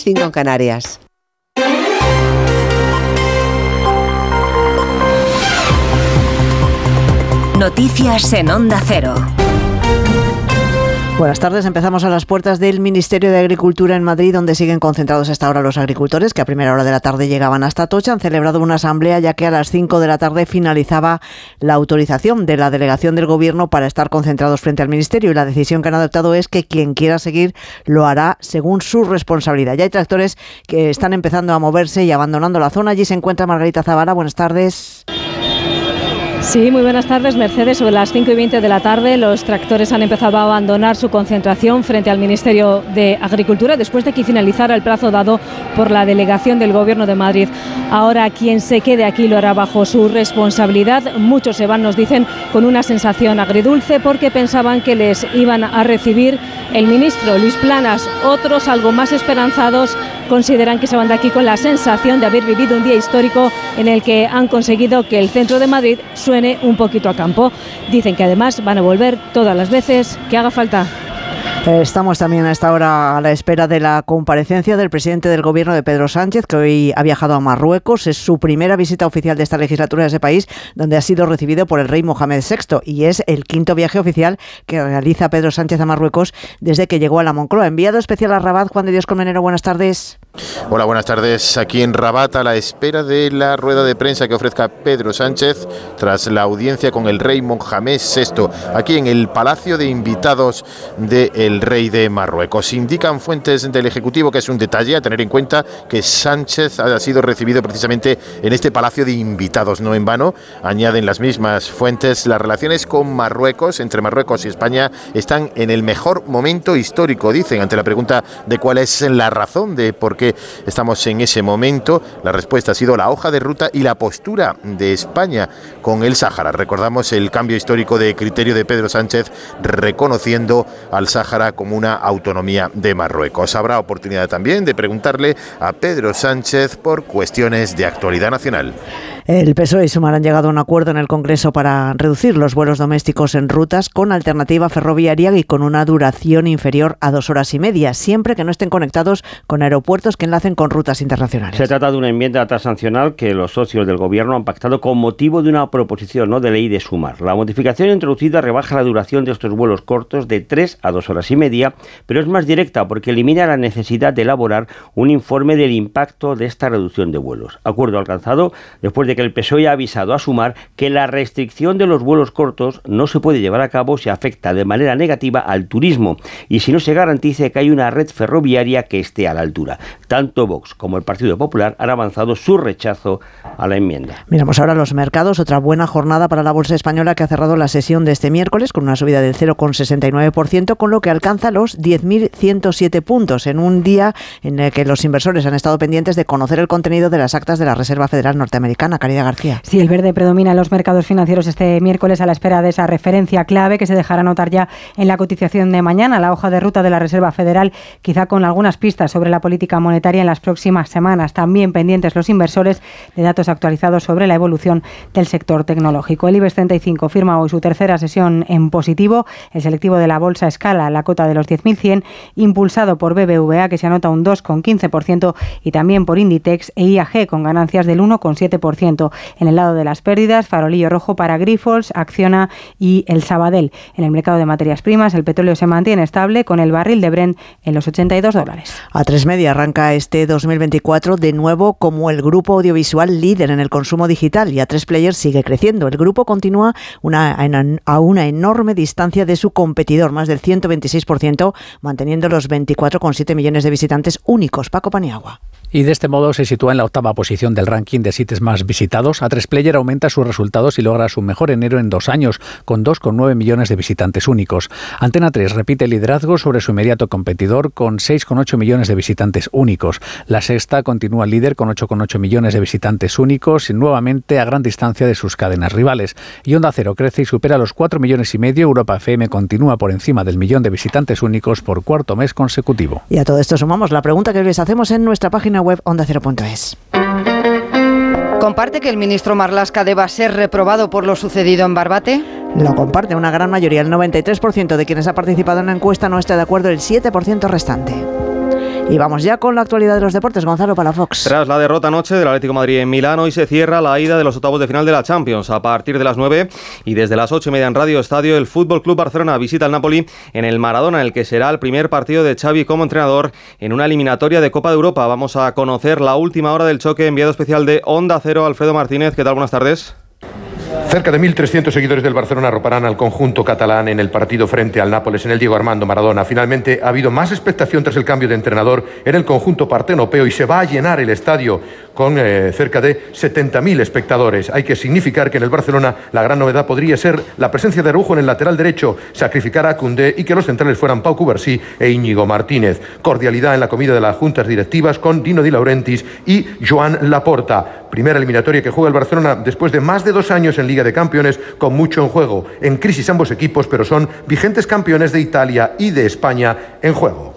6, 5 en Canarias. Noticias en Onda Cero. Buenas tardes. Empezamos a las puertas del Ministerio de Agricultura en Madrid, donde siguen concentrados hasta ahora los agricultores que a primera hora de la tarde llegaban hasta Tocha. Han celebrado una asamblea ya que a las 5 de la tarde finalizaba la autorización de la delegación del Gobierno para estar concentrados frente al Ministerio. Y la decisión que han adoptado es que quien quiera seguir lo hará según su responsabilidad. Ya hay tractores que están empezando a moverse y abandonando la zona. Allí se encuentra Margarita Zavala. Buenas tardes. Sí, muy buenas tardes, Mercedes. Sobre las 5 y 20 de la tarde, los tractores han empezado a abandonar su concentración frente al Ministerio de Agricultura después de que finalizara el plazo dado por la delegación del Gobierno de Madrid. Ahora, quien se quede aquí lo hará bajo su responsabilidad. Muchos se van, nos dicen, con una sensación agridulce porque pensaban que les iban a recibir el ministro Luis Planas. Otros, algo más esperanzados, consideran que se van de aquí con la sensación de haber vivido un día histórico en el que han conseguido que el centro de Madrid suene un poquito a campo. Dicen que además van a volver todas las veces que haga falta. Estamos también a esta hora a la espera de la comparecencia del presidente del gobierno de Pedro Sánchez, que hoy ha viajado a Marruecos. Es su primera visita oficial de esta legislatura de ese país, donde ha sido recibido por el rey Mohamed VI. Y es el quinto viaje oficial que realiza Pedro Sánchez a Marruecos desde que llegó a la Moncloa. Enviado especial a Rabat, Juan de Dios Colmenero, buenas tardes. Hola, buenas tardes. Aquí en Rabat, a la espera de la rueda de prensa que ofrezca Pedro Sánchez tras la audiencia con el rey Mohamed VI, aquí en el Palacio de Invitados del Rey de Marruecos. Indican fuentes del Ejecutivo que es un detalle a tener en cuenta que Sánchez ha sido recibido precisamente en este Palacio de Invitados, no en vano. Añaden las mismas fuentes, las relaciones con Marruecos, entre Marruecos y España, están en el mejor momento histórico, dicen, ante la pregunta de cuál es la razón de por qué estamos en ese momento. La respuesta ha sido la hoja de ruta y la postura de España con el Sáhara. Recordamos el cambio histórico de criterio de Pedro Sánchez reconociendo al Sáhara como una autonomía de Marruecos. Habrá oportunidad también de preguntarle a Pedro Sánchez por cuestiones de actualidad nacional. El PSOE y Sumar han llegado a un acuerdo en el Congreso para reducir los vuelos domésticos en rutas con alternativa ferroviaria y con una duración inferior a dos horas y media, siempre que no estén conectados con aeropuertos que enlacen con rutas internacionales. Se trata de una enmienda transaccional que los socios del Gobierno han pactado con motivo de una proposición ¿no? de ley de Sumar. La modificación introducida rebaja la duración de estos vuelos cortos de tres a dos horas y media, pero es más directa porque elimina la necesidad de elaborar un informe del impacto de esta reducción de vuelos. Acuerdo alcanzado después de que el PSOE ha avisado a Sumar que la restricción de los vuelos cortos no se puede llevar a cabo si afecta de manera negativa al turismo y si no se garantice que hay una red ferroviaria que esté a la altura. Tanto Vox como el Partido Popular han avanzado su rechazo a la enmienda. Miramos ahora los mercados. Otra buena jornada para la bolsa española que ha cerrado la sesión de este miércoles con una subida del 0,69%, con lo que alcanza los 10.107 puntos en un día en el que los inversores han estado pendientes de conocer el contenido de las actas de la Reserva Federal Norteamericana. Caridad García. Sí, el verde predomina en los mercados financieros este miércoles a la espera de esa referencia clave que se dejará notar ya en la cotización de mañana, la hoja de ruta de la Reserva Federal, quizá con algunas pistas sobre la política monetaria en las próximas semanas. También pendientes los inversores de datos actualizados sobre la evolución del sector tecnológico. El IBEX 35 firma hoy su tercera sesión en positivo. El selectivo de la bolsa escala la cota de los 10.100, impulsado por BBVA, que se anota un 2,15%, y también por Inditex e IAG, con ganancias del 1,7%. En el lado de las pérdidas, farolillo rojo para Grifols, Acciona y el Sabadell. En el mercado de materias primas, el petróleo se mantiene estable con el barril de Brent en los 82 dólares. A tres media arranca este 2024 de nuevo como el grupo audiovisual líder en el consumo digital y a tres players sigue creciendo. El grupo continúa una, a una enorme distancia de su competidor, más del 126%, manteniendo los 24,7 millones de visitantes únicos. Paco Paniagua. Y de este modo se sitúa en la octava posición del ranking de sitios más visitados. A3 Player aumenta sus resultados y logra su mejor enero en dos años, con 2,9 millones de visitantes únicos. Antena 3 repite liderazgo sobre su inmediato competidor, con 6,8 millones de visitantes únicos. La sexta continúa líder con 8,8 millones de visitantes únicos, y nuevamente a gran distancia de sus cadenas rivales. Y Onda Cero crece y supera los 4 millones y medio. Europa FM continúa por encima del millón de visitantes únicos por cuarto mes consecutivo. Y a todo esto sumamos la pregunta que les hacemos en nuestra página web ondacero.es. ¿Comparte que el ministro Marlasca deba ser reprobado por lo sucedido en Barbate? Lo comparte una gran mayoría, el 93% de quienes ha participado en la encuesta no está de acuerdo, el 7% restante. Y vamos ya con la actualidad de los deportes. Gonzalo Palafox. Tras la derrota anoche del Atlético Madrid en Milán, hoy se cierra la ida de los octavos de final de la Champions. A partir de las 9 y desde las 8 y media en Radio Estadio, el Fútbol Club Barcelona visita al Napoli en el Maradona, en el que será el primer partido de Xavi como entrenador en una eliminatoria de Copa de Europa. Vamos a conocer la última hora del choque enviado especial de Onda Cero, Alfredo Martínez. ¿Qué tal? Buenas tardes. Cerca de 1.300 seguidores del Barcelona arroparán al conjunto catalán en el partido frente al Nápoles en el Diego Armando Maradona. Finalmente ha habido más expectación tras el cambio de entrenador en el conjunto partenopeo y se va a llenar el estadio con eh, cerca de 70.000 espectadores. Hay que significar que en el Barcelona la gran novedad podría ser la presencia de Araujo en el lateral derecho, sacrificar a Cundé y que los centrales fueran Pau Cubarsí e Íñigo Martínez. Cordialidad en la comida de las juntas directivas con Dino Di Laurentiis y Joan Laporta. Primera eliminatoria que juega el Barcelona después de más de dos años en Liga de Campeones con mucho en juego. En crisis ambos equipos, pero son vigentes campeones de Italia y de España en juego.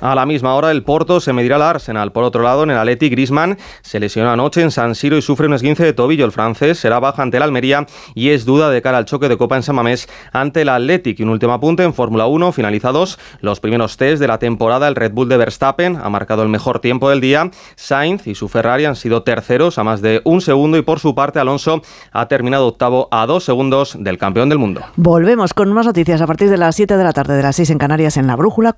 A la misma hora, el Porto se medirá al Arsenal. Por otro lado, en el Atleti, Grisman se lesionó anoche en San Siro y sufre un esguince de tobillo. El francés será baja ante el Almería y es duda de cara al choque de Copa en San Mamés ante el Athletic. Y un último apunte en Fórmula 1, finalizados los primeros test de la temporada. El Red Bull de Verstappen ha marcado el mejor tiempo del día. Sainz y su Ferrari han sido terceros a más de un segundo y por su parte Alonso ha terminado octavo a dos segundos del campeón del mundo. Volvemos con más noticias a partir de las 7 de la tarde de las 6 en Canarias en la Brújula.